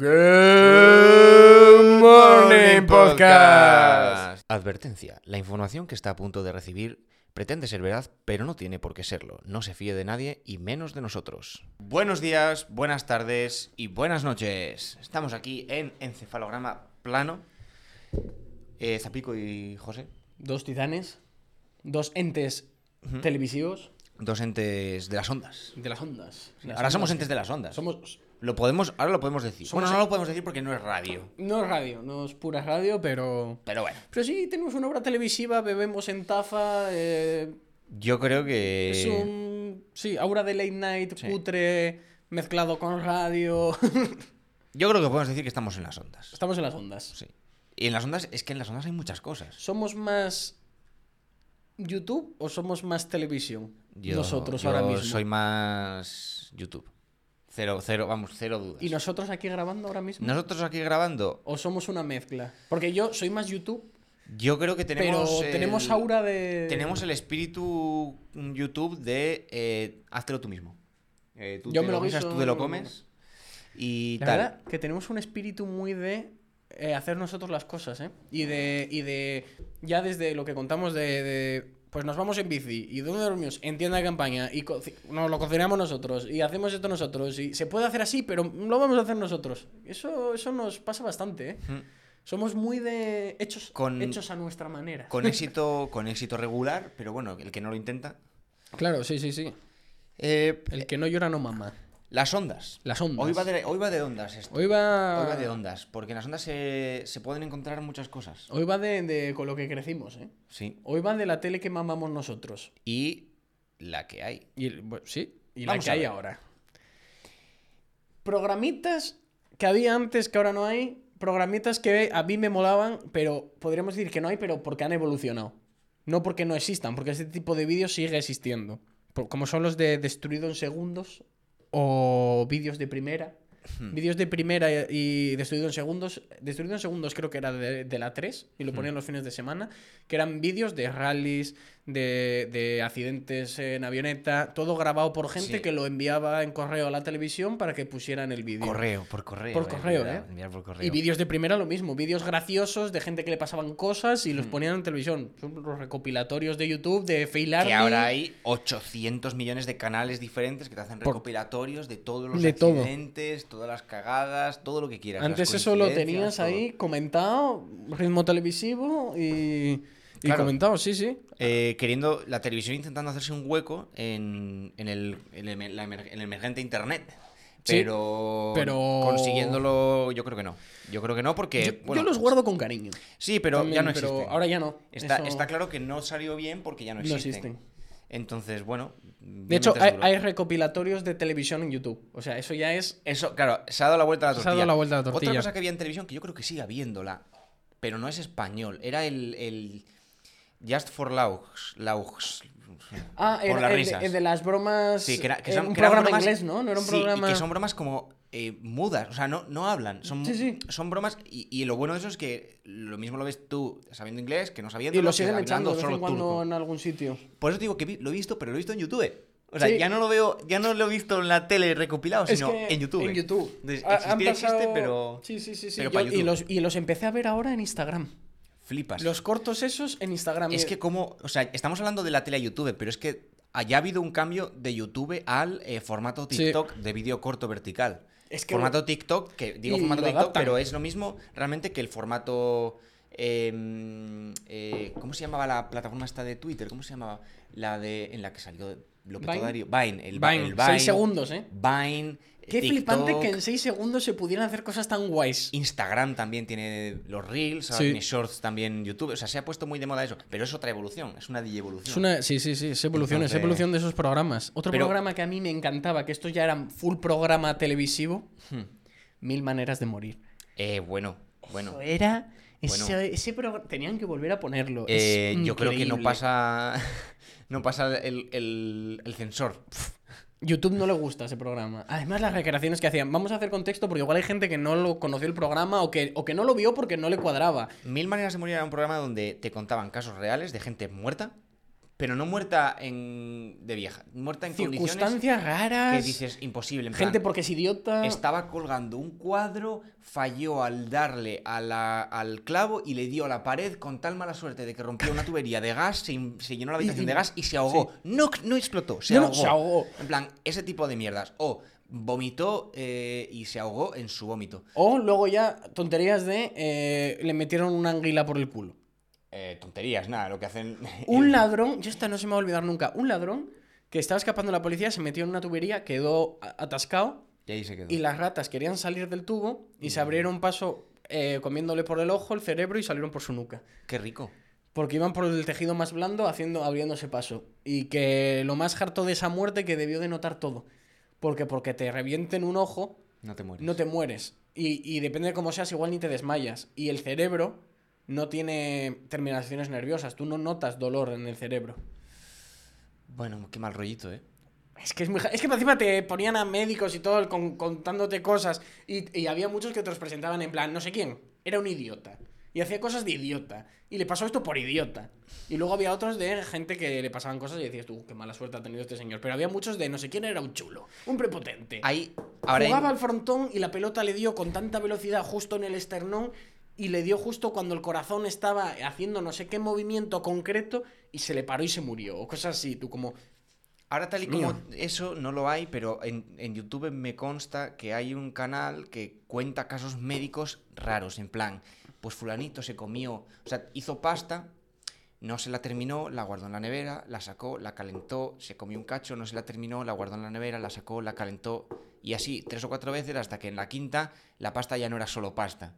Good Morning Podcast. Advertencia. La información que está a punto de recibir pretende ser verdad, pero no tiene por qué serlo. No se fíe de nadie y menos de nosotros. Buenos días, buenas tardes y buenas noches. Estamos aquí en Encefalograma Plano. Eh, Zapico y José. Dos tizanes, dos entes televisivos Dos entes de las ondas. de las ondas. Las Ahora somos entes de las ondas. Somos. Lo podemos, ahora lo podemos decir. Somos- Bueno, no lo podemos decir porque no es radio. No es radio, no es pura radio, pero. Pero bueno, Pero sí, tenemos una obra televisiva, bebemos en taza. eh, yo creo que. es un. Sí, aura de late night, Sí. cutre, mezclado con radio. Yo creo que podemos decir que estamos en las ondas. Estamos en las ondas. Sí. Y en las ondas, es que en las ondas hay muchas cosas. ¿Somos más. YouTube o somos más televisión? Yo- Nosotros yo ahora mismo. soy más YouTube. Cero, cero, vamos, cero dudas. ¿Y nosotros aquí grabando ahora mismo? Nosotros aquí grabando, ¿O somos una mezcla? Porque yo soy más YouTube, yo creo que tenemos. pero el- tenemos aura de. Tenemos el espíritu YouTube de eh, háztelo tú mismo. Eh, tú Yo te me lo guisas, tú te lo comes y La tal. verdad que tenemos un espíritu muy de eh, hacer nosotros las cosas, ¿eh? Y de, y de ya desde lo que contamos de, de, pues nos vamos en bici y dónde dormimos en tienda de campaña y nos lo cocinamos nosotros y hacemos esto nosotros y se puede hacer así, pero lo vamos a hacer nosotros. Eso, eso nos pasa bastante, ¿eh? Mm. Somos muy de hechos, Con- hechos a nuestra manera. Con éxito, con éxito regular, pero bueno, el que no lo intenta. Claro, sí, sí, sí. Eh, El que no llora no mama. Las ondas. Las ondas. Hoy va de, hoy va de ondas esto. Hoy va, Hoy va de ondas, porque en las ondas se, se pueden encontrar muchas cosas. Hoy va de, de con lo que crecimos, ¿eh? Sí. Hoy va de la tele que mamamos nosotros. Y la que hay. Y bueno, sí, y Vamos la que hay ahora. Programitas que había antes que ahora no hay. Programitas que a mí me molaban, pero podríamos decir que no hay, pero porque han evolucionado. No porque no existan, porque este tipo de vídeos sigue existiendo. Como son los de destruido en segundos o vídeos de primera. Hmm. Vídeos de primera y destruido en segundos. Destruido en segundos creo que era de, de la 3 y lo ponían los fines de semana. Que eran vídeos de rallies, de, de accidentes en avioneta. Todo grabado por gente Sí. que lo enviaba en correo a la televisión para que pusieran el vídeo. Correo, por correo. Por correo, ¿eh? por correo. Y vídeos de primera lo mismo, vídeos graciosos de gente que le pasaban cosas y los Hmm. ponían en televisión. Son los recopilatorios de YouTube de Fail Army. Que ahora hay 800 millones de canales diferentes que te hacen Por- recopilatorios de todos los De todo. accidentes, todas las cagadas, todo lo que quieras. Antes eso lo tenías todo. ahí comentado, ritmo televisivo y, y Claro. comentado, sí, sí. Eh, queriendo, la televisión intentando hacerse un hueco en, en el, en el- en emergente internet. Sí, Pero, pero- consiguiéndolo, yo creo que no. Yo creo que no porque. yo, bueno, yo los guardo con cariño. Sí, pero También, ya no pero existen. ahora ya no. Está, Eso- está claro que no salió bien porque ya no No existen. existen. Entonces, bueno. De hecho, hay, recopilatorios de televisión en YouTube. O sea, eso ya es. Eso, claro, se ha dado la vuelta a la Se ha tortilla. dado la vuelta a la tortilla. Otra cosa que había en televisión, que yo creo que sigue habiéndola, pero no es español, era el, el Just for Laughs. laughs Ah, por era las el, risas. el de las bromas. Sí, que, era, que eh, son, un que programa bromas- inglés, ¿no? No era un sí, programa. y que son bromas como eh, mudas, o sea, no, no hablan. Son, Sí, sí. son bromas, y, y lo bueno de eso es que lo mismo lo ves tú sabiendo inglés que no sabiendo. Y lo siguen echando de vez solo en cuando turco. en algún sitio. Por eso te digo que vi- lo he visto, pero lo he visto en YouTube. O sea, Sí. ya no lo veo, ya no lo he visto en la tele recopilado, Es sino en YouTube. En YouTube. Entonces, Ha- existir han existe, pasado- pero Sí, sí, sí. sí. Yo- y, los, y los empecé a ver ahora en Instagram. Flipas. Los cortos esos en Instagram. Es que como, o sea, estamos hablando de la tele a YouTube, pero es que haya habido un cambio de YouTube al eh, formato Sí. TikTok de vídeo corto vertical. Es que- formato TikTok, que digo formato TikTok, pero es lo mismo realmente que el formato... eh, eh, ¿Cómo se llamaba la plataforma esta de Twitter? ¿Cómo se llamaba? La de en la que salió López Vine. Todario. Vine. El, Vine, el Vine. seis segundos, ¿eh? Vine. Qué TikTok, flipante que en 6 segundos se pudieran hacer cosas tan guays. Instagram también tiene los Reels, ahora Sí. tiene Shorts también YouTube. O sea, se ha puesto muy de moda eso. Pero es otra evolución, es una digievolución. Es una, sí, sí, sí, es evolución, es evolución de esos programas. Otro Pero- programa que a mí me encantaba, que estos ya eran full programa televisivo, Hmm. Mil Maneras de Morir. Eh, bueno, bueno. Eso era... Bueno. Ese, ese programa... Tenían que volver a ponerlo. Eh, yo creo que no pasa. No pasa el, el- el censor. YouTube no le gusta ese programa. Además, las recreaciones que hacían. Vamos a hacer contexto porque igual hay gente que no lo conoció el programa o que, o que no lo vio porque no le cuadraba. Mil maneras de morir era un programa donde te contaban casos reales de gente muerta pero no muerta en de vieja, muerta en condiciones Circunstancias raras. que dices imposible. En plan, gente porque es idiota. estaba colgando un cuadro, falló al darle a la- al clavo y le dio a la pared con tal mala suerte de que rompió una tubería de gas, se, se llenó la habitación de gas y se ahogó. No, no explotó, se No, no, ahogó. se ahogó. En plan, ese tipo de mierdas. O vomitó eh, y se ahogó en su vómito. O luego ya tonterías de eh, le metieron una anguila por el culo. Eh, tonterías, nada, lo que hacen. Un ladrón, yo esta no se me va a olvidar nunca, un ladrón que estaba escapando de la policía, se metió en una tubería, quedó atascado Y ahí se quedó. y las ratas querían salir del tubo y se abrieron paso eh, comiéndole por el ojo, el cerebro y salieron por su nuca. Qué rico. Porque iban por el tejido más blando haciendo, abriéndose paso. Y que lo más harto de esa muerte que debió de notar todo. Porque porque te revienten un ojo, No te mueres. no te mueres. Y, y depende de cómo seas, igual ni te desmayas. Y el cerebro no tiene terminaciones nerviosas. Tú no notas dolor en el cerebro. Bueno, qué mal rollito, ¿eh? Es que, es, muy es que encima te ponían a médicos y todo con- contándote cosas. Y, y había muchos que te los presentaban en plan, no sé quién, era un idiota. Y hacía cosas de idiota. Y le pasó esto por idiota. Y luego había otros de gente que le pasaban cosas y decías tú, qué mala suerte ha tenido este señor. Pero había muchos de no sé quién era un chulo, un prepotente. Ahí. Ahora hay- Jugaba al frontón y la pelota le dio con tanta velocidad justo en el esternón y le dio justo cuando el corazón estaba haciendo no sé qué movimiento concreto y se le paró y se murió. O cosas así, tú como... Ahora tal y como eso no lo hay, pero en, en YouTube me consta que hay un canal que cuenta casos médicos raros, en plan, pues fulanito se comió, o sea, hizo pasta, no se la terminó, la guardó en la nevera, la sacó, la calentó, se comió un cacho, no se la terminó, la guardó en la nevera, la sacó, la calentó, y así tres o cuatro veces hasta que en la quinta la pasta ya no era solo pasta.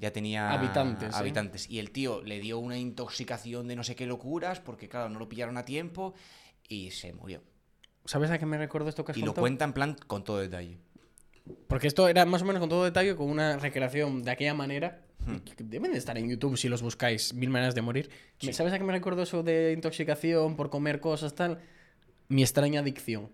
Ya tenía Habitantes, ¿eh? habitantes. Y el tío le dio una intoxicación de no sé qué locuras, porque claro, no lo pillaron a tiempo y se murió. ¿Sabes a qué me recuerdo esto que has Y lo cuenta en plan con todo detalle. Porque esto era más o menos con todo detalle, con una recreación de aquella manera. Hmm. Deben de estar en YouTube si los buscáis, mil maneras de morir. ¿Sabes a qué me recuerdo eso de intoxicación por comer cosas, tal? Mi extraña adicción.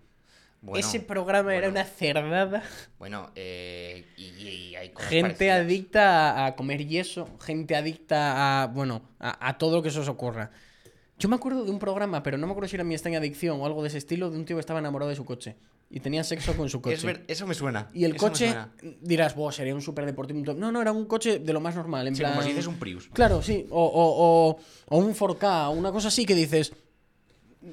Bueno, Ese programa era una cerdada. Bueno, eh, y, y hay cosas Gente parecidas. adicta a, comer yeso, gente adicta a, bueno, a, a todo lo que se os ocurra. Yo me acuerdo de un programa, pero no me acuerdo si era mi extraña adicción o algo de ese estilo, de un tío que estaba enamorado de su coche. Y tenía sexo con su coche. Es ver- eso me suena. Y el eso coche, dirás, vos sería un súper deportivo. un top". No, no, era un coche de lo más normal. En Sí, plan... como si dices un Prius. Claro, sí. O, o, o, o un 4K, o una cosa así que dices.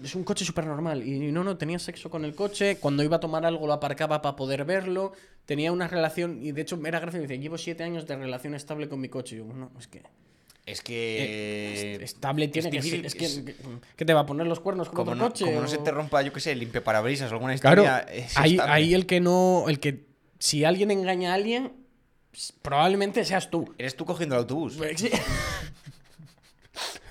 Es un coche súper normal. Y no, no, tenía sexo con el coche. Cuando iba a tomar algo lo aparcaba para poder verlo. Tenía una relación. Y de hecho era gracioso. Dice, llevo siete años de relación estable con mi coche. Y yo, no, es que. Es que. est- estable tiene que difícil, ser. Es que, es- que- que te va a poner los cuernos con como otro no, coche. como no se o- te rompa, yo qué sé, limpia parabrisas o alguna Claro, historia. es ahí, estable. ahí el que no. El que. Si alguien engaña a alguien, probablemente seas tú. Eres tú cogiendo el autobús. Pues sí.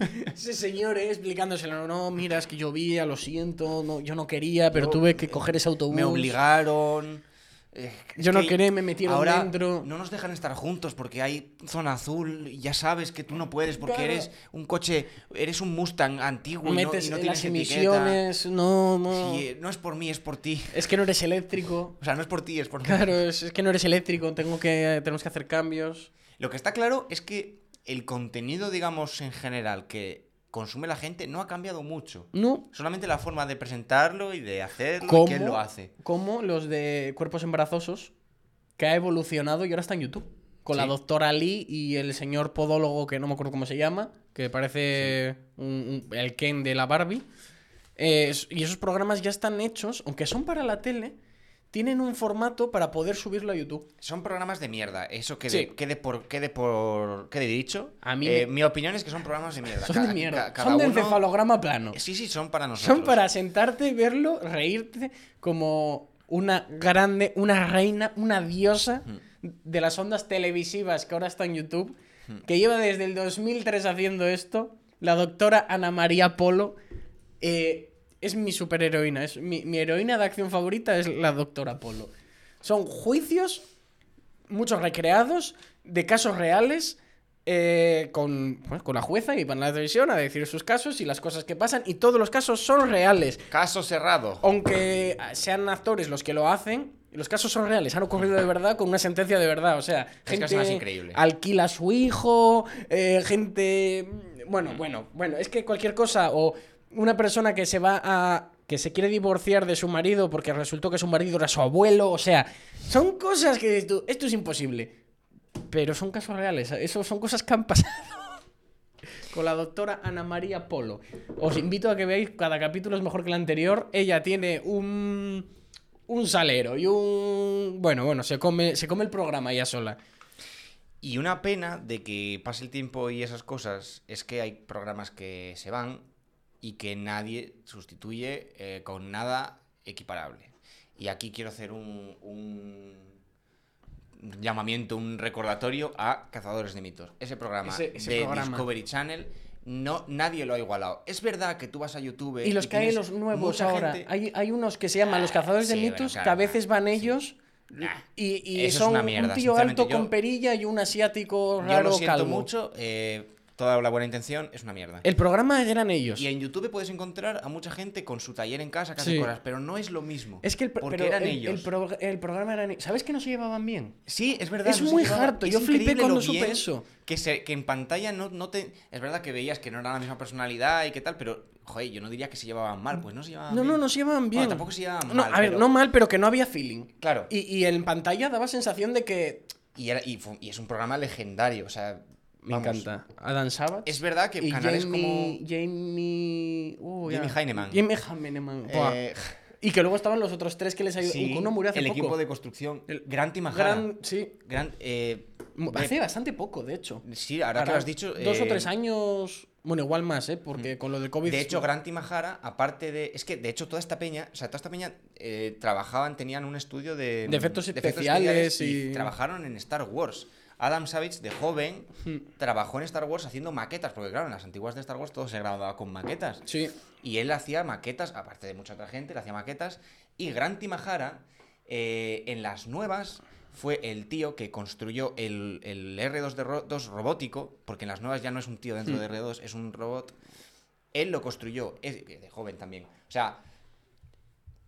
Ese señor eh, explicándoselo, no, mira, es que llovía, lo siento, no, yo no quería, pero Yo- tuve que coger ese autobús. Me obligaron. eh, Yo no que quería, me metieron ahora dentro. No nos dejan estar juntos porque hay zona azul y ya sabes que tú no puedes porque Claro. eres un coche, eres un Mustang antiguo y no, Metes y no en tienes las etiqueta. emisiones, no, no. Sí, eh, no es por mí, es por ti. Es que no eres eléctrico. O sea, no es por ti, es por mí. Claro, es, es que no eres eléctrico, tengo que, tenemos que hacer cambios. Lo que está claro es que el contenido, digamos, en general que consume la gente no ha cambiado mucho. No. Solamente la forma de presentarlo y de hacerlo y quién lo hace. Como los de cuerpos embarazosos, que ha evolucionado y ahora está en YouTube. Con la doctora Lee y el señor podólogo, que no me acuerdo cómo se llama, que parece un- un- el Ken de la Barbie. Eh, y esos programas ya están hechos, aunque son para la tele, tienen un formato para poder subirlo a YouTube. Son programas de mierda. Eso quede, Sí. quede por quede por quede dicho. A mí Eh, me- Mi opinión es que son programas de mierda. Son de mierda. cada son de uno- encefalograma plano. Sí, sí, son para nosotros. Son para sentarte, verlo, reírte como una grande, una reina, una diosa de las ondas televisivas que ahora está en YouTube, que lleva desde el 2003 haciendo esto. La doctora Ana María Polo eh, es mi superheroína. Es mi, mi heroína de acción favorita es la doctora Polo. Son juicios, muchos recreados, de casos reales. eh, con, con la jueza y van a la televisión a decir sus casos y las cosas que pasan y todos los casos son reales Caso cerrado. aunque sean actores los que lo hacen, los casos son reales, han ocurrido de verdad con una sentencia de verdad. O sea, que gente es increíble. alquila a su hijo, eh, gente. Bueno, bueno, bueno, es que cualquier cosa, o una persona que se va a. que se quiere divorciar de su marido porque resultó que su marido era su abuelo. O sea, son cosas que tú, esto es imposible. Pero son casos reales. Eso son cosas que han pasado. Con la doctora Ana María Polo. Os invito a que veáis, cada capítulo es mejor que el anterior. Ella tiene un. un salero y un. Bueno, bueno, se come, se come el programa ella sola. Y una pena de que pase el tiempo y esas cosas es que hay programas que se van y que nadie sustituye eh, con nada equiparable. Y aquí quiero hacer un, un llamamiento, un recordatorio a Cazadores de Mitos. Ese programa Ese- ese de programa. Discovery Channel, no, nadie lo ha igualado. Es verdad que tú vas a YouTube Y los que hay los nuevos ahora. gente- Hay, hay unos que se llaman los cazadores de sí, bueno, mitos, claro, que a veces van sí. ellos. Nah, Y, y son un tío alto yo- con perilla y un asiático Yo raro lo siento calvo. mucho, eh, toda la buena intención es una mierda. El programa eran ellos. Y en YouTube puedes encontrar a mucha gente con su taller en casa hace Sí. cosas, pero no es lo mismo. Es que el, porque pero eran el, ellos. el pro- el programa eran ellos. ¿Sabes que no se llevaban bien? Sí, es verdad. Es no muy harto, yo flipé cuando supe eso. Que, se, que en pantalla no, no te. Es verdad que veías que no eran la misma personalidad y qué tal, pero, joder, yo no diría que se llevaban mal, pues no se llevaban No, bien. no, no se llevaban bien. Bueno, tampoco se llevaban No, mal. a ver, pero- no mal, pero que no había feeling. Claro. Y, y en pantalla daba sensación de que. Y, era- y es un programa legendario, o sea. Me vamos, encanta. Adam Savage. Es verdad que y canales Jamie, como. Jamie. uh, Jamie ya. Heinemann. Jamie Heinemann. Buah. eh, Y que luego estaban los otros tres que les ayudaron. sí, Uno murió hace el poco. equipo de construcción. El- Grant y Mahara. Gran, sí. Grant, eh, de- Hace bastante poco, de hecho. Sí, ahora que lo has dicho. Dos o eh, tres años. Bueno, igual más, ¿eh? Porque con lo del COVID. De hecho, Grant y Mahara, aparte de. Es que, de hecho, toda esta peña. O sea, toda esta peña eh, trabajaban, tenían un estudio de. De efectos especiales y... y- trabajaron en Star Wars. Adam Savage, de joven, Hmm. trabajó en Star Wars haciendo maquetas, porque claro, en las antiguas de Star Wars todo se grababa con maquetas. Sí. Y él hacía maquetas, aparte de mucha otra gente, él hacía maquetas. Y Grant y Mahara, eh, en las nuevas, fue el tío que construyó el, el R2 de ro- 2 robótico, porque en las nuevas ya no es un tío dentro Hmm. de R2, es un robot. Él lo construyó, es- de joven también. O sea,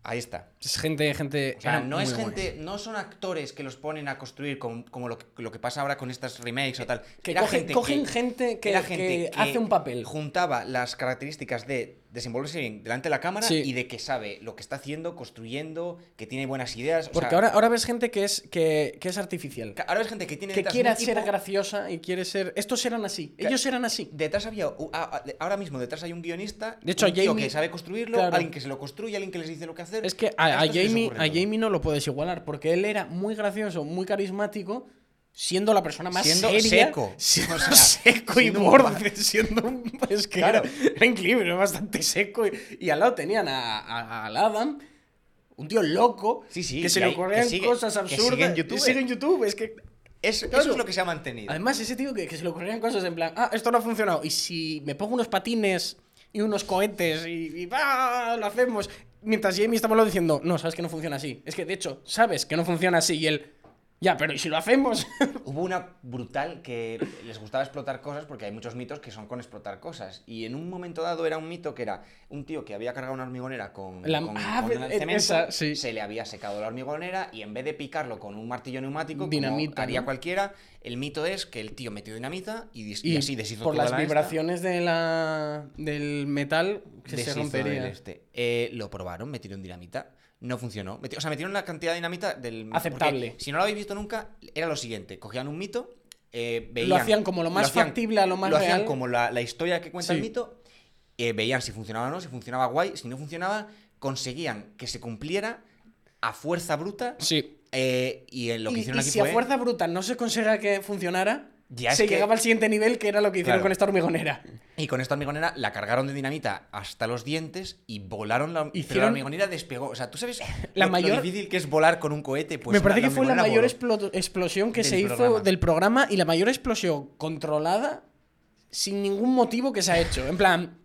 ahí está. Es gente, gente. O sea, no es buenos. gente, no son actores que los ponen a construir como, como lo, que, lo que pasa ahora con estas remakes o tal. Que Era cogen, gente cogen que- gente que, era que gente que hace un papel. Juntaba las características de desenvolverse bien delante de la cámara Sí. y de que sabe lo que está haciendo, construyendo, que tiene buenas ideas. o Porque sea, ahora, ahora ves gente que es, que, que es artificial. ahora ves gente que tiene Que quiere ser graciosa y quiere ser. Estos eran así. Ellos eran así. Detrás había. Ahora mismo detrás hay un guionista. De hecho, un Jamie- que sabe construirlo, claro. alguien que se lo construye, alguien que les dice lo que hacer. Es que a, a Jamie, a. Jamie no lo puedes igualar, porque él era muy gracioso, muy carismático, siendo la persona más Siendo seria, seco. siendo O sea, seco y siendo borde, siendo un... Es que Claro. era, era increíble, era bastante seco. Y, y al lado tenían a, a- al Adam, un tío loco, Sí, sí, que se le que ocurrían sigue- cosas que absurdas. sigue en YouTube. sigue en YouTube, es que... Es- Eso Claro. es lo que se ha mantenido. Además, ese tío que, que se le ocurrían cosas en plan, ah, esto no ha funcionado. Y si me pongo unos patines y unos cohetes y, y ¡ah! lo hacemos. Mientras Jamie lo diciendo, no, sabes que no funciona así. Es que de hecho, sabes que no funciona así. Y él, ya, pero ¿y si lo hacemos? Hubo una brutal que les gustaba explotar cosas porque hay muchos mitos que son con explotar cosas. Y en un momento dado era un mito que era un tío que había cargado una hormigonera con, La- con- ah, con el e- cemento, esa, sí. se le había secado la hormigonera y en vez de picarlo con un martillo neumático, Dinamita, como haría ¿no? cualquiera, el mito es que el tío metió dinamita y, dis- y y así deshizo por toda las la esta, vibraciones de la, del metal que se rompería. este. Eh, lo probaron, metieron dinamita. No funcionó. O sea, metieron la cantidad de dinamita del. Aceptable. Si no lo habéis visto nunca, era lo siguiente: cogían un mito, eh, veían- Lo hacían como lo más hacían- factible a lo más lo hacían real. como la, la historia que cuenta Sí. el mito, eh, veían si funcionaba o no, si funcionaba guay, si no funcionaba, conseguían que se cumpliera a fuerza bruta. Sí. eh, y en lo que y, hicieron y aquí si fue. a fuerza bruta no se conseguía que funcionara, Ya se que- llegaba al siguiente nivel, que era lo que hicieron Claro. con esta hormigonera. Y con esta hormigonera la cargaron de dinamita hasta los dientes y volaron la, pero la Hicieron- hormigonera despegó. O sea, ¿tú sabes La lo, lo mayor- difícil que es volar con un cohete? Pues Me parece que fue la mayor explo- explosión que se hizo del programa y la mayor explosión controlada sin ningún motivo que se ha hecho. En plan,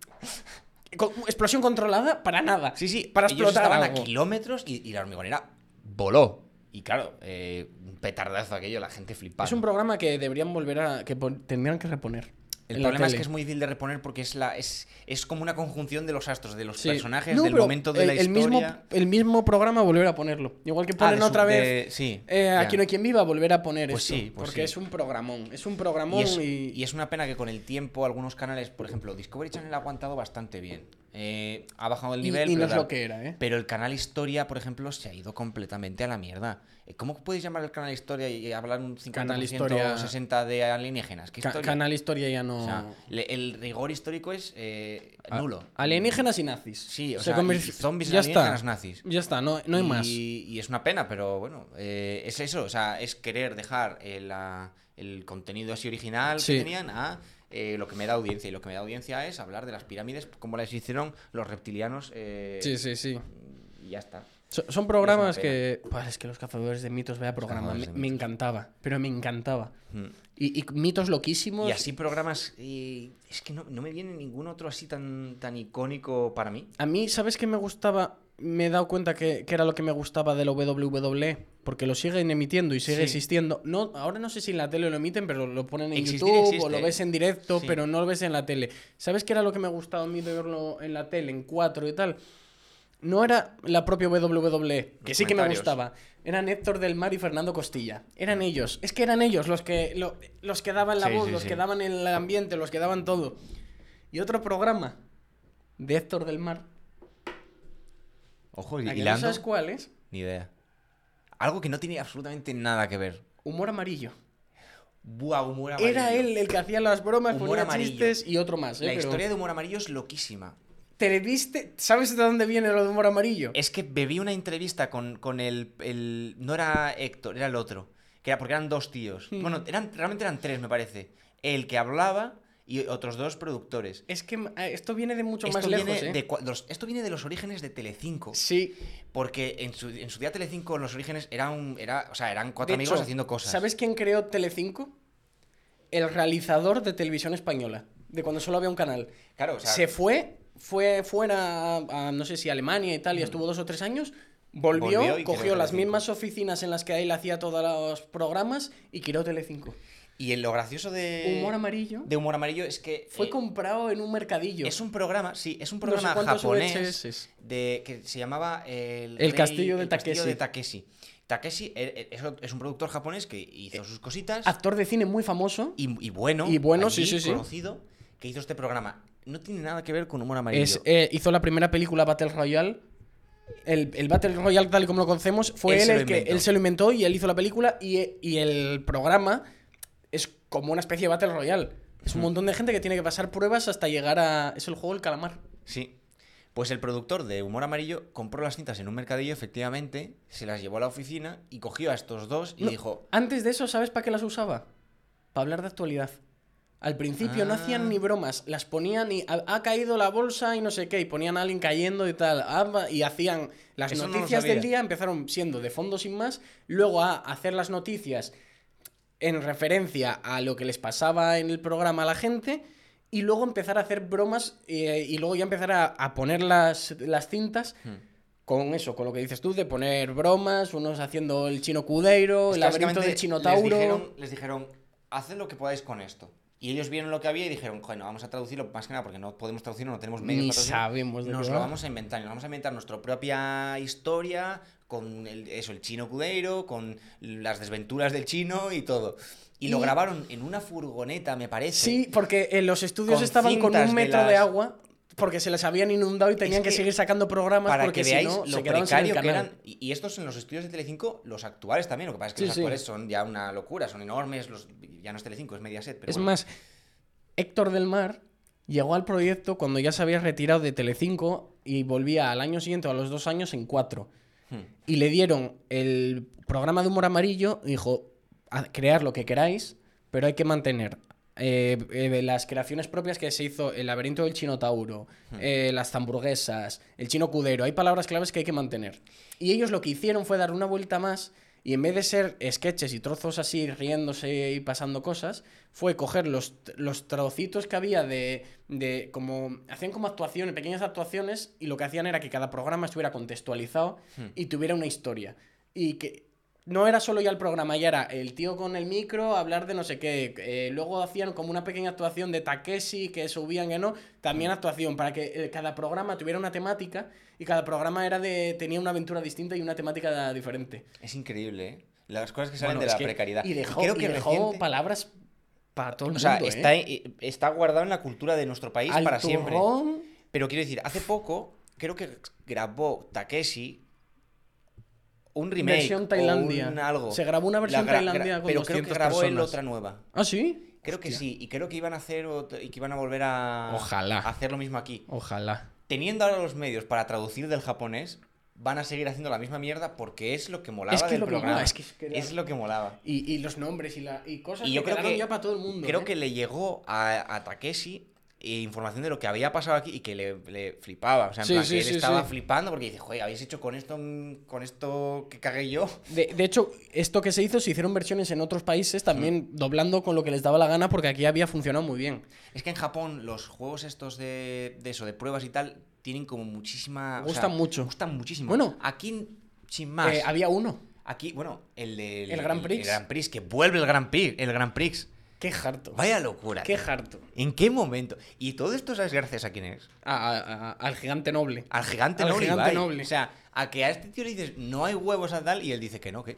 explosión controlada para nada. Sí, sí, para ellos explotar estaban algo. a kilómetros y, y la hormigonera voló. Y claro, eh, petardazo aquello, la gente flipaba. Es un programa que deberían volver a. que tendrían que reponer. El problema es que es muy difícil de reponer porque es la es, es como una conjunción de los astros, de los Sí. personajes, No, del momento de el, la el historia. mismo, el mismo programa volver a ponerlo. Igual que Ah, ponen de su- otra de- vez. sí, eh. Aquí no hay quien viva, volver a poner Pues esto, sí, pues porque es un programón. Es un programón Y es, y. y es una pena que con el tiempo algunos canales, por ejemplo, Discovery Channel ha aguantado bastante bien. Eh, ha bajado el Y- nivel. y, pero no es tal. lo que era, ¿eh? Pero el canal Historia, por ejemplo, se ha ido completamente a la mierda. Eh, ¿Cómo puedes llamar el canal Historia y hablar un 50% Canal Historia- 60 de alienígenas? ¿Qué Ca- historia? Canal Historia ya no... O sea, le- el rigor histórico es eh, nulo. Alienígenas y nazis. Sí, o Se sea, convirtió- y zombies ya alienígenas está. nazis. Ya está, no, no hay y, más. Y es una pena, pero bueno, eh, es eso, o sea, es querer dejar eh, la- el contenido así original Sí. que tenían a eh, lo que me da audiencia. Y lo que me da audiencia es hablar de las pirámides, como las hicieron los reptilianos. eh, Sí, sí, sí. Y ya está. So- Son programas Es que. Buah, es que los cazadores de mitos, vea programa. Me, me encantaba. Pero me encantaba. Mm. Y, y mitos loquísimos. Y así programas. eh, es que no, no me viene ningún otro así tan, tan icónico para mí. A mí, ¿sabes qué me gustaba? Me he dado cuenta que, que era lo que me gustaba de la WWE. Porque lo siguen emitiendo y sigue Sí. existiendo. No, ahora no sé si en la tele lo emiten, pero lo ponen en Existir YouTube o existe, lo ¿eh? ves en directo, Sí. pero no lo ves en la tele. ¿Sabes qué era lo que me gustaba a mí de verlo en la tele, en 4 y tal? No era la propia WWE, que sí que me gustaba. Eran Héctor del Mar y Fernando Costilla. Eran ellos. Es que eran ellos los que, lo- los que daban la Sí, voz, los que daban el ambiente, los que daban todo. Y otro programa de Héctor del Mar. Ojo, ¿A que no hilando. sabes cuál es? Ni idea. Algo que no tiene absolutamente nada que ver. Humor amarillo. Buah, humor Era amarillo. él el que hacía las bromas, Humor ponía chistes y otro más. ¿eh? La Pero- historia de humor amarillo es loquísima. ¿Te viste? ¿Sabes de dónde viene lo de humor amarillo? Es que bebí una entrevista con, con el, el- No era Héctor, era el otro. Que era porque eran dos tíos. Hmm. Bueno, eran, realmente eran tres, me parece. El que hablaba y otros dos productores. Es que eh, esto viene de mucho Esto más lejos, viene, ¿eh? de, cua- los, esto viene de los orígenes de Telecinco. Sí. Porque en su, en su día Telecinco, los orígenes, era un, era, o sea, eran cuatro De amigos hecho, haciendo cosas. ¿Sabes quién creó Telecinco? El realizador de televisión española. De cuando solo había un canal. Claro, o sea, Se fue, fue fuera a, a, no sé si Alemania, Italia, estuvo dos o tres años. Volvió, cogió las mismas oficinas en las que él hacía todos los programas y creó Telecinco. Y lo gracioso de. Humor amarillo. De humor amarillo es que. Fue eh, comprado en un mercadillo. Es un programa, sí, es un No sé programa japonés de, que se llamaba El, El Castillo de el Castillo Takeshi. de Takeshi. Takeshi eh, eh, es, un productor japonés que hizo sus cositas Actor de cine muy famoso. y, y bueno, Y bueno, allí, sí, sí, sí. conocido, que hizo este programa. No tiene nada que ver con humor amarillo. Es, eh, hizo la primera película Battle Royale. El, el Battle Royale, tal y como lo conocemos, fue Él él, se lo el que inventó. él se lo inventó y él hizo la película. Y, y el programa como una especie de Battle Royale. Es un montón de gente que tiene que pasar pruebas hasta llegar a. Es el juego del calamar. Sí. Pues el productor de Humor Amarillo compró las cintas en un mercadillo, efectivamente, se las llevó a la oficina y cogió a estos dos y No, dijo, Antes de eso, ¿sabes para qué las usaba? Para hablar de actualidad. Al principio no Ah. hacían ni bromas, las ponían y ha, ha caído la bolsa y no sé qué, y ponían a alguien cayendo y tal, ah, y hacían las Eso no lo noticias del día, empezaron siendo de fondo sin más, luego a hacer las noticias en referencia a lo que les pasaba en el programa a la gente, y luego empezar a hacer bromas eh, y luego ya empezar a, a poner las, las cintas "Hmm". con eso, con lo que dices tú, de poner bromas, unos haciendo el chino cudeiro, Es el laberinto del chino Les tauro. dijeron, les dijeron, haced lo que podáis con esto. Y ellos vieron lo que había y dijeron, bueno, vamos a traducirlo, más que nada porque no podemos traducirlo, no tenemos medios Ni para sabemos de Nos qué lo va. vamos a inventar, nos vamos a inventar nuestra propia historia con el, eso, el chino cudeiro, con las desventuras del chino y todo. Y, lo Y- grabaron en una furgoneta, me parece. Sí, porque en los estudios estaban con un metro de, las- agua porque se les habían inundado y tenían que, que seguir sacando programas Para porque que si veáis no lo precario que eran. Y, y estos en los estudios de Telecinco, los actuales también. Lo que pasa es que Sí, los sí. actuales son ya una locura, son enormes. Los, ya no es Telecinco, es Mediaset. Pero Es bueno. más, Héctor del Mar llegó al proyecto cuando ya se había retirado de Telecinco y volvía al año siguiente o a los dos años en cuatro. Hmm. Y le dieron el programa de humor amarillo y dijo, "A- crear lo que queráis, pero hay que mantener eh, eh, las creaciones propias que se hizo, el laberinto del chino tauro, eh, las hamburguesas, el chino cudero, hay palabras claves que hay que mantener. Y ellos lo que hicieron fue dar una vuelta más y en vez de ser sketches y trozos así riéndose y pasando cosas, fue coger los, los trocitos que había de, de como hacían como actuaciones, pequeñas actuaciones y lo que hacían era que cada programa estuviera contextualizado y tuviera una historia. Y que no era solo ya el programa, ya era el tío con el micro, hablar de no sé qué. Eh, luego hacían como una pequeña actuación de Takeshi, que subían, que no. También actuación, para que eh, cada programa tuviera una temática y cada programa era de tenía una aventura distinta y una temática diferente. Es increíble, ¿eh? Las cosas que salen Bueno, de la que- precariedad. Y dejó, creo y que dejó reciente- palabras para todo el O sea, mundo. está, ¿eh? está guardado en la cultura de nuestro país Al para siempre. Pero quiero decir, hace poco creo que grabó Takeshi un remake. Versión o Tailandia. un algo. Se grabó una versión gra- Tailandia con Pero creo que 200 grabó él personas. otra nueva. ¿Ah, sí? Creo que Hostia. sí. Y creo que iban a hacer y que iban a volver a, Ojalá. a hacer lo mismo aquí. Ojalá. Teniendo ahora los medios para traducir del japonés, van a seguir haciendo la misma mierda porque es lo que molaba Es que del lo que programa. mola, es que- es que era- Es lo que molaba. Y, y los nombres y, la, y cosas Y yo que creo que, ya para todo el mundo. creo ¿eh? que le llegó a, a Takeshi eh, información de lo que había pasado aquí y que le, le flipaba. O sea, en Sí, plan, sí, que él sí, estaba flipando porque dice, joder, habéis hecho con esto, mm, con esto que cagué yo. De, de hecho, esto que se hizo, se hicieron versiones en otros países también doblando con lo que les daba la gana porque aquí había funcionado muy bien. Es que en Japón los juegos estos de, de eso, de pruebas y tal, tienen como muchísima... o Gustan sea, mucho. Gustan muchísimo. Bueno. aquí, sin más. Eh, había uno. Aquí, bueno, el del... El Grand Prix. El Grand Prix, que vuelve el Grand Prix. El Grand Prix. Qué harto. Vaya locura. Qué tío. harto. ¿En qué momento? Y todo esto, ¿sabes gracias a quién es? A- a- a- al gigante noble. Al gigante Al noble. gigante noble. O sea, a que a este tío le dices, no hay huevos a tal, y él dice que no, que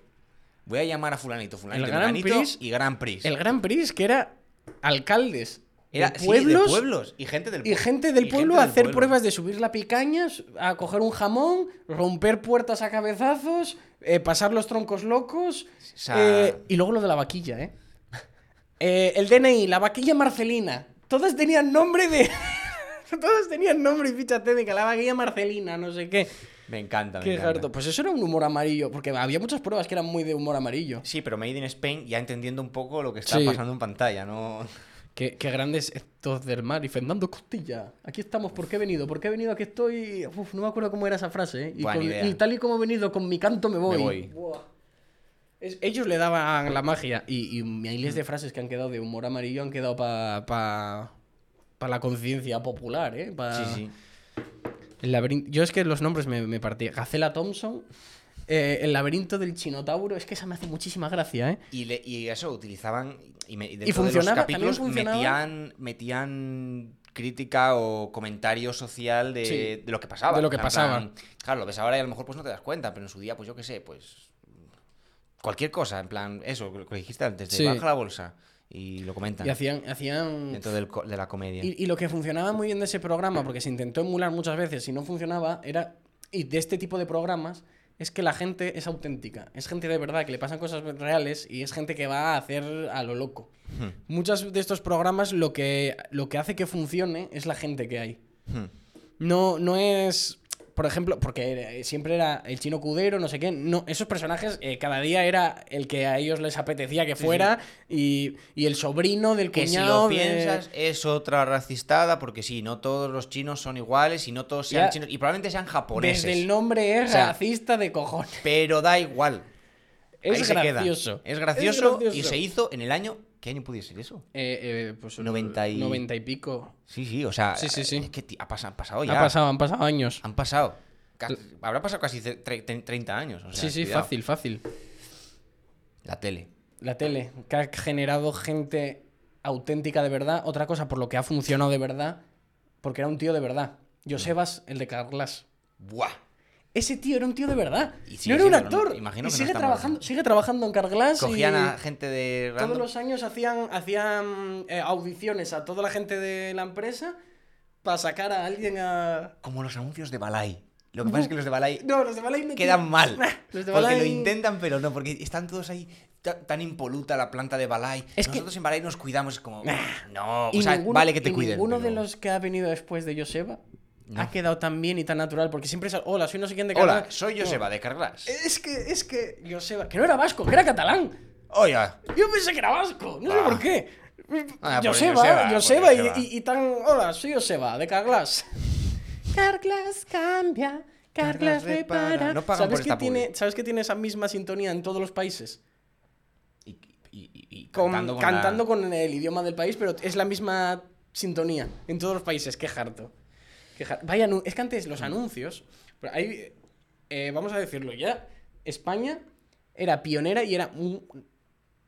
voy a llamar a fulanito, fulanito, El fulanito Prix- y Grand Prix. El Grand Prix, que era alcaldes Era, de sí, pueblos, de pueblos y gente del y pue- gente del y pueblo gente a del hacer pueblo. pruebas de subir la picaña, a coger un jamón, romper puertas a cabezazos, eh, pasar los troncos locos. O sea- eh, y luego lo de la vaquilla, ¿eh? Eh, el DNI, la vaquilla Marcelina. Todas tenían nombre de. Todas tenían nombre y ficha técnica. La vaquilla Marcelina, no sé qué. Me encanta, me Qué encanta. harto. Pues eso era un humor amarillo. Porque había muchas pruebas que eran muy de humor amarillo. Sí, pero Made in Spain ya entendiendo un poco lo que está Sí. pasando en pantalla, ¿no? Qué, qué grandes estos del mar y Fernando Costilla. Aquí estamos, ¿por qué he venido? ¿Por qué he venido? Aquí estoy. Uf, no me acuerdo cómo era esa frase, ¿eh? Y, Buena con- idea. y tal y como he venido, con mi canto me voy. voy. Buah. Es- ellos le daban la magia. Y, y miles de frases que han quedado de humor amarillo han quedado para pa, pa la conciencia popular, ¿eh? Pa- Sí, sí. El laberinto. Yo es que los nombres me, me partí. Gacela Thompson. eh, el laberinto del Chinotauro. Es que esa me hace muchísima gracia, ¿eh? Y, le- y eso, utilizaban. Y, me- y Y de los funcionaba, capítulos funcionaba. metían, metían crítica o comentario social de, Sí. de lo que pasaba. De lo que pasaba. plan, claro, lo ves ahora y a lo mejor pues no te das cuenta, pero en su día, pues yo qué sé, pues. Cualquier cosa, en plan, eso, lo que dijiste antes, de Sí. baja la bolsa. Y lo comentan Y hacían. hacían... dentro del co- de la comedia. Y, y lo que funcionaba muy bien de ese programa, porque se intentó emular muchas veces y no funcionaba, era. Y de este tipo de programas, es que la gente es auténtica. Es gente de verdad que le pasan cosas reales y es gente que va a hacer a lo loco. Hmm. Muchos de estos programas lo que, lo que hace que funcione es la gente que hay. Hmm. No, no es. Por ejemplo, porque eh, siempre era el chino cudero, no sé qué. No, esos personajes, eh, cada día era el que a ellos les apetecía que fuera. Y, y el sobrino del Que si cuñado. lo de- piensas es otra racistada, porque sí, no todos los chinos son iguales y no todos sean Ya. chinos, y probablemente sean japoneses. Desde el nombre es O sea, racista de cojones. Pero da igual. Es Ahí se queda. gracioso. Es gracioso, gracioso. y se hizo en el año. ¿Qué año pudiese ser eso? Eh, eh, pues 90 y- 90 y pico. Sí, sí, o sea. Sí, sí, sí. es que ha pasado, han pasado ya. Ha pasado, han pasado años. Han pasado. Habrá pasado casi ce- tre- tre- 30 años. o sea, sí, sí, cuidado. fácil, fácil. La tele. La tele, que ha generado gente auténtica de verdad. Otra cosa por lo que ha funcionado de verdad, porque era un tío de verdad. Josebas, el de Carglass. Buah. Ese tío era un tío de verdad. Y no era un ¿no? actor. Imagino y que no sigue está trabajando, sigue trabajando en Carglass. Cogían y a gente de. Todos random. los años hacían, hacían eh, audiciones a toda la gente de la empresa para sacar a alguien a. Como los anuncios de Balay. Lo que pasa es que los de Balay No, los de Balay no quedan mal. Los de porque Balay- lo intentan, pero no, porque están todos ahí ta- tan impoluta la planta de Balay. Es que- Nosotros en Balay nos cuidamos, como. Nah. No, o sea, ninguno- vale que te cuiden. De pero- los que ha venido después de Joseba No. ha quedado tan bien y tan natural, porque siempre es. Hola, soy no sé quién de Hola, Carglass". soy No. Joseba de Carglass. Es que, es que Joseba, que no era vasco, que era catalán. Oye, Yo pensé que era vasco, no sé Ah. por qué. Ah, por Joseba, Joseba, Joseba, y, Joseba. y- y tan. Hola, soy Joseba, de Carglass. Carglass cambia, Carglass repara. No pagan ¿Sabes, por que esta tiene. ¿Sabes que tiene esa misma sintonía en todos los países? y, y- y- y Con- cantando cantando, con, con, el idioma del país, pero es la misma sintonía en todos los países. Qué harto. Vaya, es que antes los anuncios. hay, eh, vamos a decirlo ya. España era pionera y era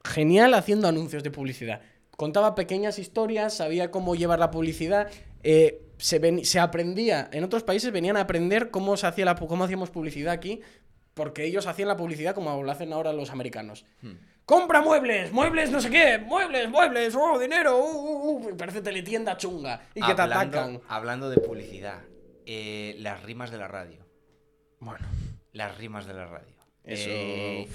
genial haciendo anuncios de publicidad. Contaba pequeñas historias, sabía cómo llevar la publicidad. eh, se, aprendía. En otros países venían a aprender cómo, se hacía cómo hacíamos publicidad aquí, porque ellos hacían la publicidad como lo hacen ahora los americanos. Hmm. Compra muebles, muebles no sé qué, muebles, muebles, oh, dinero, uh, uh, uh", parece teletienda chunga y que te Hablando- atacan. Hablando de publicidad, eh, las rimas de la radio. Bueno, Las rimas de la radio. eso... Eh,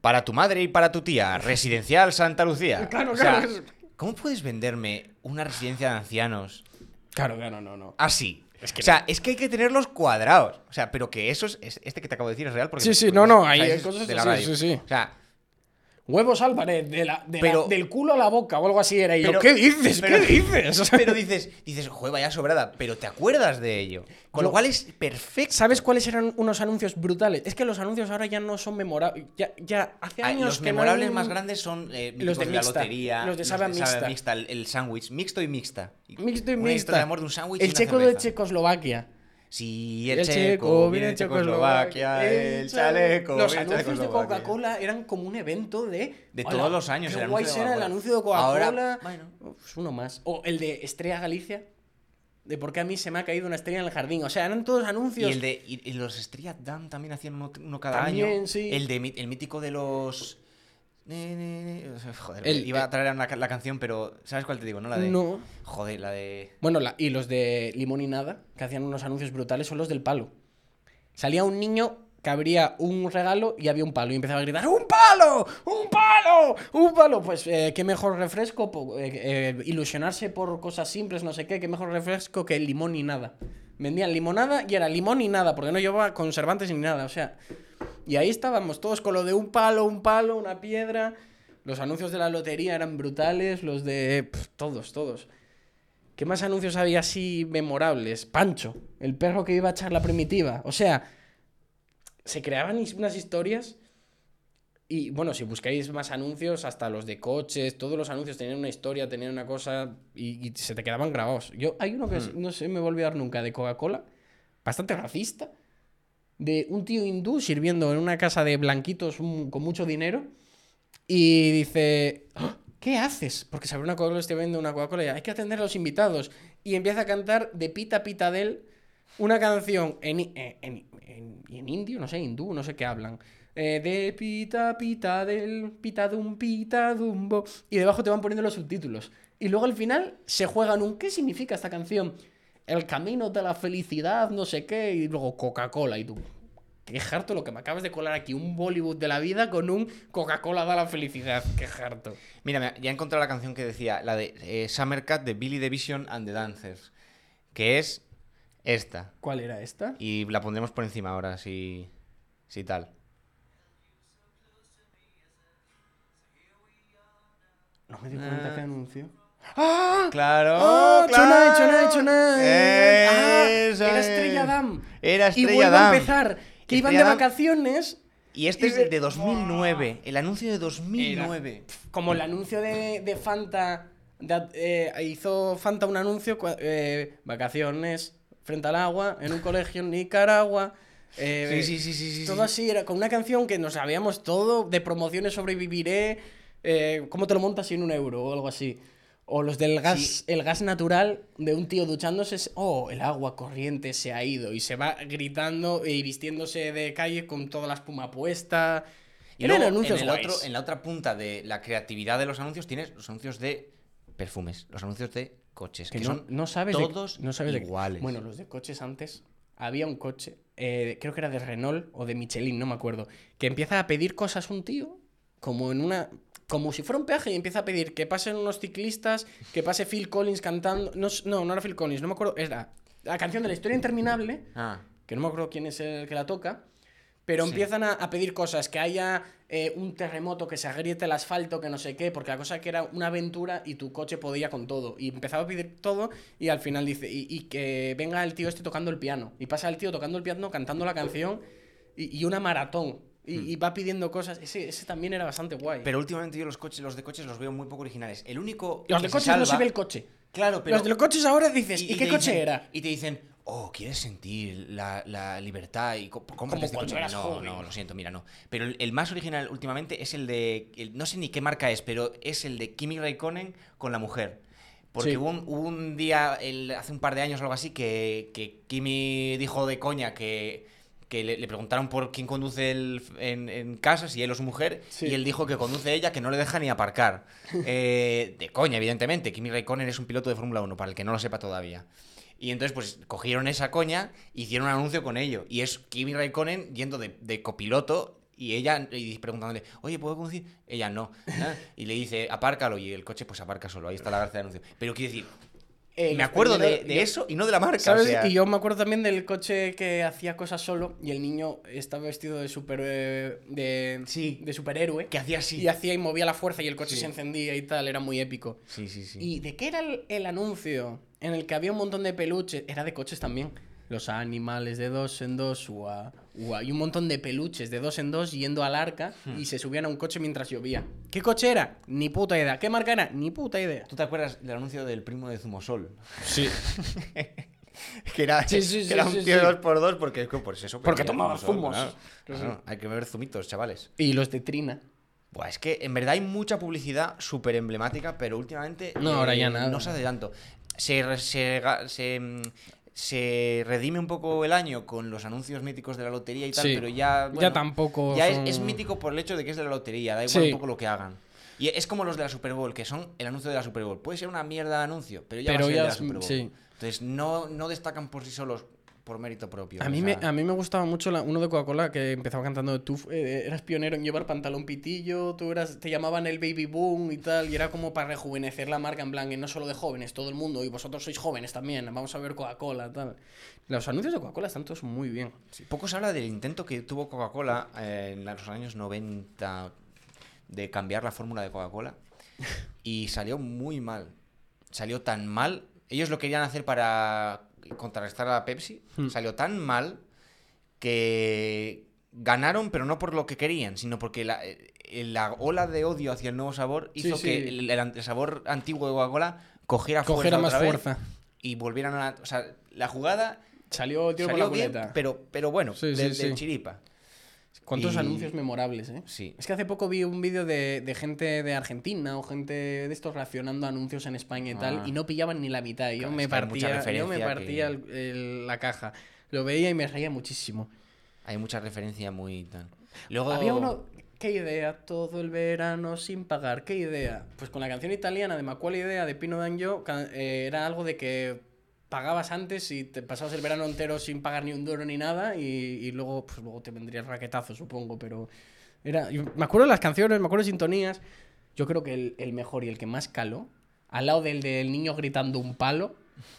para tu madre y para tu tía, Residencial Santa Lucía. Claro, O sea, claro, ¿Cómo puedes venderme una residencia de ancianos Claro, claro, no, no. así? Es que o sea, es que hay que tenerlos cuadrados. O sea, pero que eso es, es- este que te acabo de decir es real porque Sí, sí, no, no, hay cosas de la radio. sí, sí. O sea, Huevos Álvarez, de la, de la- del culo a la boca o algo así era. Y yo, Pero- ¿qué dices? pero- ¿Qué dices? Pero dices, dices, joder, vaya sobrada, pero te acuerdas de ello. Con Yo- lo cual es perfecto. ¿Sabes cuáles eran unos anuncios brutales? Es que los anuncios ahora ya no son memorables. Ya, ya hace Ah, años los que no memorables hay- más grandes son eh, Los de la mixta, lotería, los de sabe a mixta. el, el sándwich, mixto y mixta. Mixto y Una mixta. historia de amor de un sándwich El checo de. Checoslovaquia. Si el, El checo viene de Checoslovaquia, el chaleco Los anuncios de. Coca-Cola eran como un evento de. De "Hola, todos los años, Qué el guay anuncio de será el Coca-Cola". anuncio de Coca-Cola. Ahora, bueno. Pues uno más. O el de Estrella Galicia. De por qué a mí se me ha caído una estrella en el jardín. O sea, eran todos Y anuncios. el de y, y los Street Dam también hacían uno, uno cada También, año. sí. El de el mítico de los Ne, ne, ne. Joder, El- iba a traer una la canción, pero ¿sabes cuál te digo? No la de No. Joder, la de Bueno, la- y los de Limón y Nada, que hacían unos anuncios brutales, son los del palo. Salía un niño que abría un regalo y había un palo y empezaba a gritar ¡Un palo! ¡Un palo! ¡Un palo! Pues eh, qué mejor refresco, eh, eh, ilusionarse por cosas simples, no sé qué, qué mejor refresco que el limón y nada. Vendían limonada y era limón y nada, porque no llevaba conservantes ni nada, o sea... Y ahí estábamos todos con lo de un palo, un palo, una piedra. Los anuncios de la lotería eran brutales, los de... pf, todos, todos. ¿Qué más anuncios había así memorables? Pancho, el perro que iba a echar la primitiva. O sea, se creaban unas historias. Y bueno, si buscáis más anuncios, hasta los de coches, todos los anuncios tenían una historia, tenían una cosa y, y se te quedaban grabados. Yo, hay uno que es- no se me va a olvidar nunca de Coca-Cola, bastante racista, de un tío hindú sirviendo en una casa de blanquitos con mucho dinero y dice, "¡Ah! ¿qué haces? Porque se una Coca-Cola, estoy viendo una Coca-Cola hay que atender a los invitados. Y empieza a cantar de Pita Pita Del una canción en, en, en- en indio, no sé, hindú, no sé qué hablan. Eh, de Pita Pita Del, Pita Dum Pita Dumbo. Y debajo te van poniendo los subtítulos. Y luego al final se juegan un ¿qué significa esta canción? El camino de la felicidad, no sé qué, y luego Coca-Cola. Y tú, Qué harto lo que me acabas de colar aquí, un Bollywood de la vida con un Coca-Cola da la felicidad. Qué harto. Mira, ya he encontrado la canción que decía, la de eh, Summer Cat de Billy the Vision and the Dancers, que es esta. ¿Cuál era esta? Y la pondremos por encima ahora, si, si tal. No me di cuenta Ah. que anuncio. ¡Ah! Claro, ¡Ah! claro. Tonight, tonight. Ah, Esa era es. Estrella Damm. Era Y vuelvo a empezar. Que iban de Damm. vacaciones. Y este Y es de- de 2009, el anuncio de 2009. Como el anuncio de, de Fanta. de- eh, hizo Fanta un anuncio. eh, vacaciones frente al agua en un colegio en Nicaragua. eh, Sí, sí, sí, sí, sí, Todo sí. así, era con una canción que nos sabíamos todo, de promociones sobreviviré, eh, cómo te lo montas sin un euro o algo así. O los del gas, Sí. el gas natural de un tío duchándose, se- oh, el agua corriente se ha ido y se va gritando y vistiéndose de calle con toda la espuma puesta. Y Eran luego, anuncios en, el otro, en la otra punta de la creatividad de los anuncios tienes los anuncios de perfumes, los anuncios de coches, que, que son no, no sabes de- todos no sabes de- iguales. bueno, los de coches antes. Había un coche, eh, creo que era de Renault o de Michelin, no me acuerdo, que empieza a pedir cosas un tío, como en una. Como si fuera un peaje y empieza a pedir que pasen unos ciclistas, que pase Phil Collins cantando. No, no, no era Phil Collins, no me acuerdo. Era la canción de la historia interminable, Ah, que no me acuerdo quién es el que la toca. Pero Sí. empiezan a, a pedir cosas, que haya eh, un terremoto, que se agriete el asfalto, que no sé qué, porque la cosa que era una aventura y tu coche podía con todo. Y empezaba a pedir todo y al final dice, y, y que venga el tío este tocando el piano. Y pasa el tío tocando el piano, cantando la canción y, y una maratón. Y, y va pidiendo cosas. Ese, ese también era bastante guay. pero últimamente yo los coches, los de coches los veo muy poco originales. El único los que de se coches no se ve el coche. Claro, pero Los de los coches ahora dices, ¿y, y qué coche dicen- era? Y te dicen, oh, ¿quieres sentir la, la libertad? Y cómprate Como este cuando coche?". eras no, joven. no, lo siento, mira, no. Pero el, el más original últimamente es el de, el- no sé ni qué marca es, pero es el de Kimi Raikkonen con la mujer. Porque Sí. hubo, un, hubo un día, el- hace un par de años o algo así, que, que Kimi dijo de coña que, que le, le preguntaron por quién conduce el, en, en casa, si él o su mujer, Sí. y él dijo que conduce ella, que no le deja ni aparcar. Eh, de coña, evidentemente. Kimi Raikkonen es un piloto de Fórmula 1, para el que no lo sepa todavía. Y entonces, pues, cogieron esa coña, hicieron un anuncio con ello. Y es Kimi Raikkonen yendo de, de copiloto y ella y preguntándole, oye, ¿puedo conducir? Ella no. Y le dice, apárcalo. Y el coche, pues, aparca solo. Ahí está la gracia del anuncio. Pero quiero decir, Eh, me acuerdo de, primeros- de yo- eso y no de la marca. ¿Sabes? o sea, Y yo me acuerdo también del coche que hacía cosas solo y el niño estaba vestido de super eh, de, Sí. de superhéroe que hacía así. y hacía y movía la fuerza y el coche Sí. se encendía y tal, era muy épico. Sí, sí, sí. ¿Y de qué era el, el anuncio? En el que había un montón de peluches, era de coches también. Los animales de dos en dos, ua, ua, y un montón de peluches de dos en dos yendo al arca Hmm. y se subían a un coche mientras llovía. ¿Qué coche era? Ni puta idea. ¿Qué marca era? Ni puta idea. ¿Tú te acuerdas del anuncio del primo de Zumosol? Sí. que era, Sí, sí, que sí, era un tío de dos por dos porque, pues eso. Porque tomaba zumos. claro. Sí, Claro, Hay que beber zumitos, chavales. Y los de Trina. Buah, es que en verdad hay mucha publicidad súper emblemática, pero últimamente eh, No, ahora ya nada. no se hace tanto. Se, se, se, mm, se redime un poco el año con los anuncios míticos de la lotería y tal, Sí. pero ya. ya tampoco. Ya son- es, es mítico por el hecho de que es de la lotería, da igual Sí. un poco lo que hagan. Y es como los de la Super Bowl, que son el anuncio de la Super Bowl. Puede ser una mierda de anuncio, pero ya Pero va a ser ya de la es- Super Bowl. sí. Entonces no, no destacan por sí solos por mérito propio. A mí, me, a mí me gustaba mucho la- uno de Coca-Cola que empezaba cantando tú eh, eras pionero en llevar pantalón pitillo, tú eras, te llamaban el baby boom y tal, y era como para rejuvenecer la marca en plan, que no solo de jóvenes, todo el mundo, y vosotros sois jóvenes también, vamos a ver Coca-Cola, tal. Los anuncios de Coca-Cola están todos muy bien. sí, Poco se habla del intento que tuvo Coca-Cola eh, en los años 90 de cambiar la fórmula de Coca-Cola y salió muy mal. Salió tan mal. Ellos lo querían hacer para contrarrestar a Pepsi. Hmm. Salió tan mal que ganaron, pero no por lo que querían, sino porque la, eh, la ola de odio hacia el nuevo sabor hizo sí. que el, el sabor antiguo de Coca-Cola cogiera, Cogiera fuerza más otra vez fuerza. y volvieran a... O sea, la jugada Salió tío con salió la bien, pero, pero bueno, Sí, sí. del chiripa. ¿Cuántos y- anuncios memorables, eh? Sí. Es que hace poco vi un vídeo de, de gente de Argentina o gente de estos reaccionando a anuncios en España y tal, Ah. y no pillaban ni la mitad. Y yo Claro, me partía, yo me partía que- el- el- la caja. Lo veía y me reía muchísimo. Hay mucha referencia muy tan. Luego Había uno. ¿Qué idea? Todo el verano sin pagar. ¿Qué idea? Pues con la canción italiana de Macual Idea de Pino D'Angio ca- eh, era algo de que pagabas antes y te pasabas el verano entero sin pagar ni un duro ni nada y, y luego, pues, luego te vendría el raquetazo, supongo. Pero era. me acuerdo de las canciones, me acuerdo de sintonías. Yo creo que el, el mejor y el que más caló, al lado del del niño gritando un palo,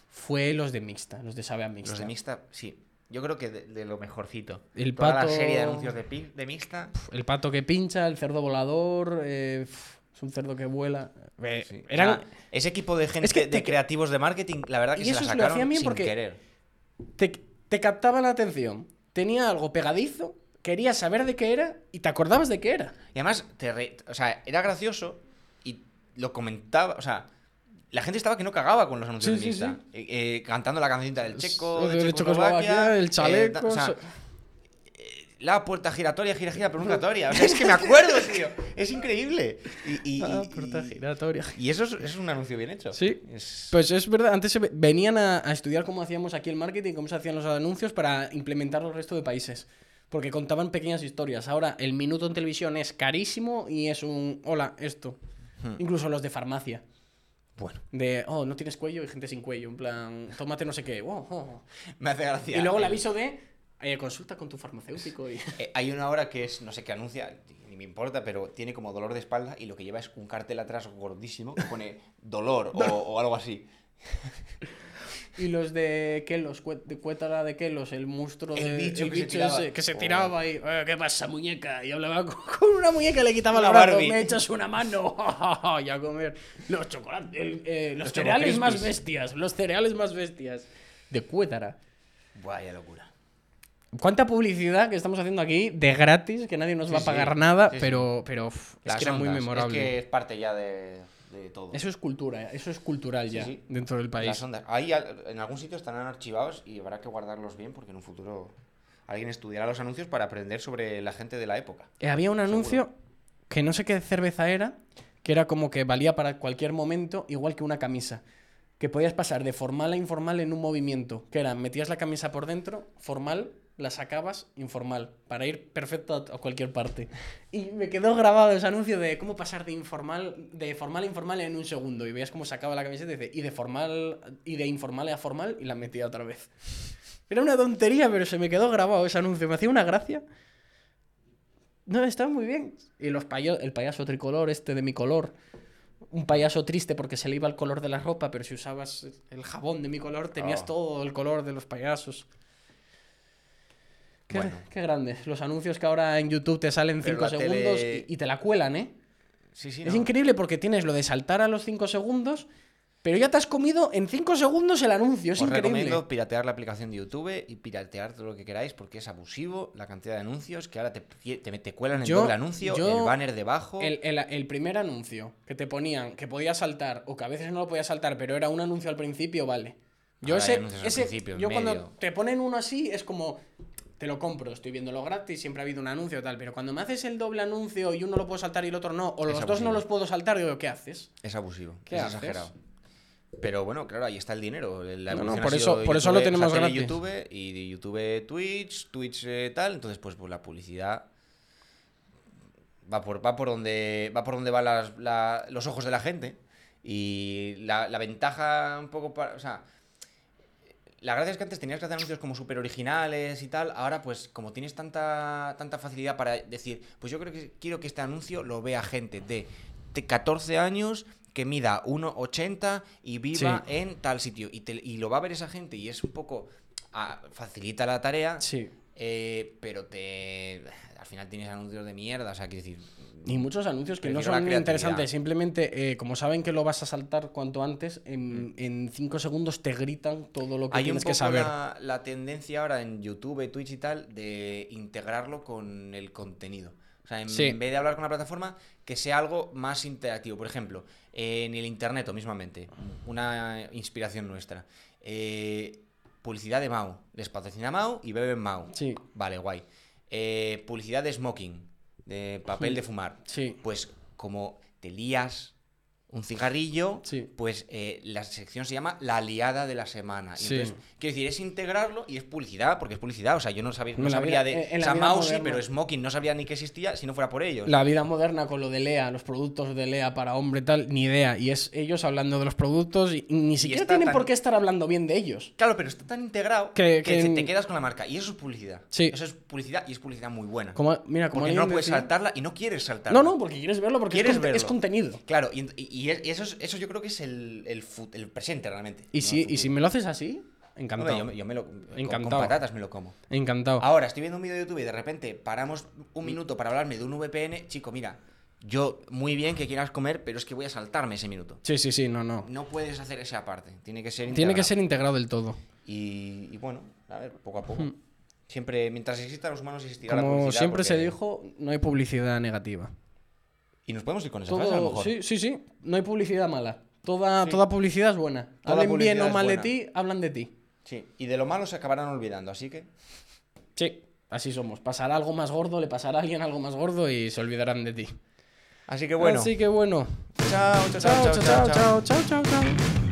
fue los de Mixta, los de Sabe a Mixta. Los de Mixta, sí. Yo creo que de, de lo mejorcito. El Toda pato- la serie de anuncios de, Mixta. El pato que pincha, el cerdo volador, eh, es un cerdo que vuela. Eh, sí. eran- O sea, ese equipo de gente Es que de te- creativos de marketing, la verdad que Y se la esos lo sacaron hacían bien sin porque- querer. te, te captaba la atención. Tenía algo pegadizo, querías saber de qué era y te acordabas de qué era. Y además, te re- o sea, era gracioso y lo comentaba, o sea, la gente estaba que no cagaba con los anuncios Sí, de sí, Mixta. Eh, eh, cantando la cancionita del checo, de de, Checoslovaquia, el eh, chaleco. da- o sea, la puerta giratoria, gira, gira, pero nunca toria. O sea, es que me acuerdo, tío. Es increíble. Y, y- Ah, y- puerta giratoria. y eso es, un anuncio bien hecho. Sí. Es- Pues es verdad, antes se ve- venían a, a estudiar cómo hacíamos aquí el marketing, cómo se hacían los anuncios para implementarlo al resto de países. Porque contaban pequeñas historias. Ahora el minuto en televisión es carísimo y es un, hola, esto. Hmm. Incluso los de farmacia. Bueno, De, oh, no tienes cuello y gente sin cuello. En plan, tómate no sé qué. oh, oh. me hace gracia. Y luego el aviso de, eh, consulta con tu farmacéutico. Y... eh, hay una hora que es, no sé qué anuncia, ni me importa, pero tiene como dolor de espalda y lo que lleva es un cartel atrás gordísimo que pone dolor o, o algo así. Y los de Kelos, de Cuétara de Kelos, el monstruo El de- bicho el que se tiraba. ese que se Oh. y "Eh, ¿qué pasa, muñeca? Y hablaba con, con una muñeca y le quitaba la brazo, Barbie. me echas una mano y a comer. Los chocolates, eh, los, Los cereales más bestias, los cereales más bestias. De Cuétara. Vaya locura. ¿Cuánta publicidad que estamos haciendo aquí de gratis, que nadie nos Sí, va a sí. pagar nada, Sí, sí. pero, pero es que era muy memorable. Es que es parte ya de, de todo. Eso es cultura, eso es cultural Sí, ya sí. dentro del país. Las ondas. Ahí en algún sitio estarán archivados y habrá que guardarlos bien porque en un futuro alguien estudiará los anuncios para aprender sobre la gente de la época. Eh, había un anuncio que no sé qué cerveza era, que era como que valía para cualquier momento, igual que una camisa. Que podías pasar de formal a informal en un movimiento. Que era, metías la camisa por dentro, formal, la sacabas informal, para ir perfecto a cualquier parte. Y me quedó grabado ese anuncio de cómo pasar de informal, de formal a informal en un segundo. Y veías cómo sacaba la camiseta y dice, y de formal, y de informal a formal, y la metía otra vez. Era una tontería, pero se me quedó grabado ese anuncio. Me hacía una gracia. No, está muy bien. Y los payo- el payaso tricolor, este de mi color. Un payaso triste porque se le iba el color de la ropa, pero si usabas el jabón de mi color, tenías Oh. todo el color de los payasos. Qué, Bueno. qué grandes. Los anuncios que ahora en YouTube te salen Pero 5 la segundos tele- y, y te la cuelan, ¿eh? Sí, sí, Es no. increíble porque tienes lo de saltar a los 5 segundos, pero ya te has comido en 5 segundos el anuncio. Es Os increíble. recomiendo piratear la aplicación de YouTube y piratear todo lo que queráis porque es abusivo la cantidad de anuncios que ahora te, te, te cuelan el Yo- doble anuncio, yo- el banner debajo. El, el- el primer anuncio que te ponían que podías saltar o que a veces no lo podías saltar, pero era un anuncio al principio, vale. Yo Ahora ese, yo cuando te ponen uno así es como te lo compro, estoy viéndolo gratis, siempre ha habido un anuncio tal, pero cuando me haces el doble anuncio y uno lo puedo saltar y el otro no, o los dos no los puedo saltar, digo, ¿qué haces? Es abusivo, ¿Qué es haces? exagerado. Pero bueno, claro, ahí está el dinero. La No, por eso- por eso lo tenemos o sea, tele gratis. YouTube y de YouTube Twitch, Twitch eh, tal. Entonces, pues, pues la publicidad va por, va por donde va por donde van las- la- los ojos de la gente. Y la, la ventaja un poco para. O sea, la gracia es que antes tenías que hacer anuncios como súper originales y tal. Ahora, pues, como tienes tanta, tanta facilidad para decir, pues yo creo que quiero que este anuncio lo vea gente de, de 14 años que mida 1,80 y viva Sí. en tal sitio. Y, te- y lo va a ver esa gente y es un poco. ah, facilita la tarea. Sí. Eh, pero te. Al final tienes anuncios de mierda. O sea, quiero decir. Y muchos anuncios que no son creatividad. interesantes, simplemente eh, como saben que lo vas a saltar cuanto antes, en, en cinco segundos te gritan todo lo que Hay un tienes poco que saber. La, la tendencia ahora en YouTube, Twitch y tal de integrarlo con el contenido. O sea, en Sí. vez de hablar con la plataforma, que sea algo más interactivo. Por ejemplo, en el internet o mismamente, una inspiración nuestra. Eh, publicidad de Mau. Les patrocina Mau y beben Mau. Sí. Vale, guay. Eh, publicidad de smoking, de papel Hmm. de fumar. Sí. Pues como te lías un cigarrillo, Sí. pues eh, la sección se llama La liada de la semana. Y Sí. entonces, quiero decir, es integrarlo y es publicidad, porque es publicidad. O sea, yo no, sabía, no sabría vida- de. O sea, moderna. pero Smoking no sabría ni que existía si no fuera por ellos. La vida moderna con lo de Lea, los productos de Lea para hombre tal, ni idea. Y es ellos hablando de los productos y ni siquiera está tienen tan- por qué estar hablando bien de ellos. Claro, pero está tan integrado Que- que, que te- en- te quedas con la marca. Y eso es publicidad. Sí. Eso es publicidad y es publicidad muy buena. Como, mira, como porque no puedes decía- saltarla y no quieres saltarla. No, no, porque quieres verlo porque es, Quieres es verlo. contenido. Claro, y, y- y eso, es- eso yo creo que es el, el, el presente realmente. Y no si, el y si me lo haces así, Hombre, encantado. yo, me- yo me lo. con- Con, Encantado. patatas me lo como. Encantado. Ahora, estoy viendo un vídeo de YouTube y de repente paramos un minuto para hablarme de un VPN. Chico, mira, yo muy bien que quieras comer, pero es que voy a saltarme ese minuto. Sí, sí, sí, no, no. No puedes hacer esa parte. Tiene que ser Tiene que integrado. ser integrado del todo. Y, y bueno, a ver, poco a poco. Siempre, mientras existan los humanos, existirá la Hmm. Como publicidad. siempre se dijo, no hay publicidad negativa. Y nos podemos ir con esa frase, a lo Todo, mejor. sí, sí, sí. No hay publicidad mala. Toda, Sí. toda publicidad es buena. Toda Hablen bien o mal de ti, hablan de ti. Sí, y de lo malo se acabarán olvidando, así que. Sí, así somos. Pasará algo más gordo, le pasará a alguien algo más gordo y se olvidarán de ti. Así que bueno. Así que bueno. Chao, chao, Chao, chao, chao, chao, chao, chao, chao.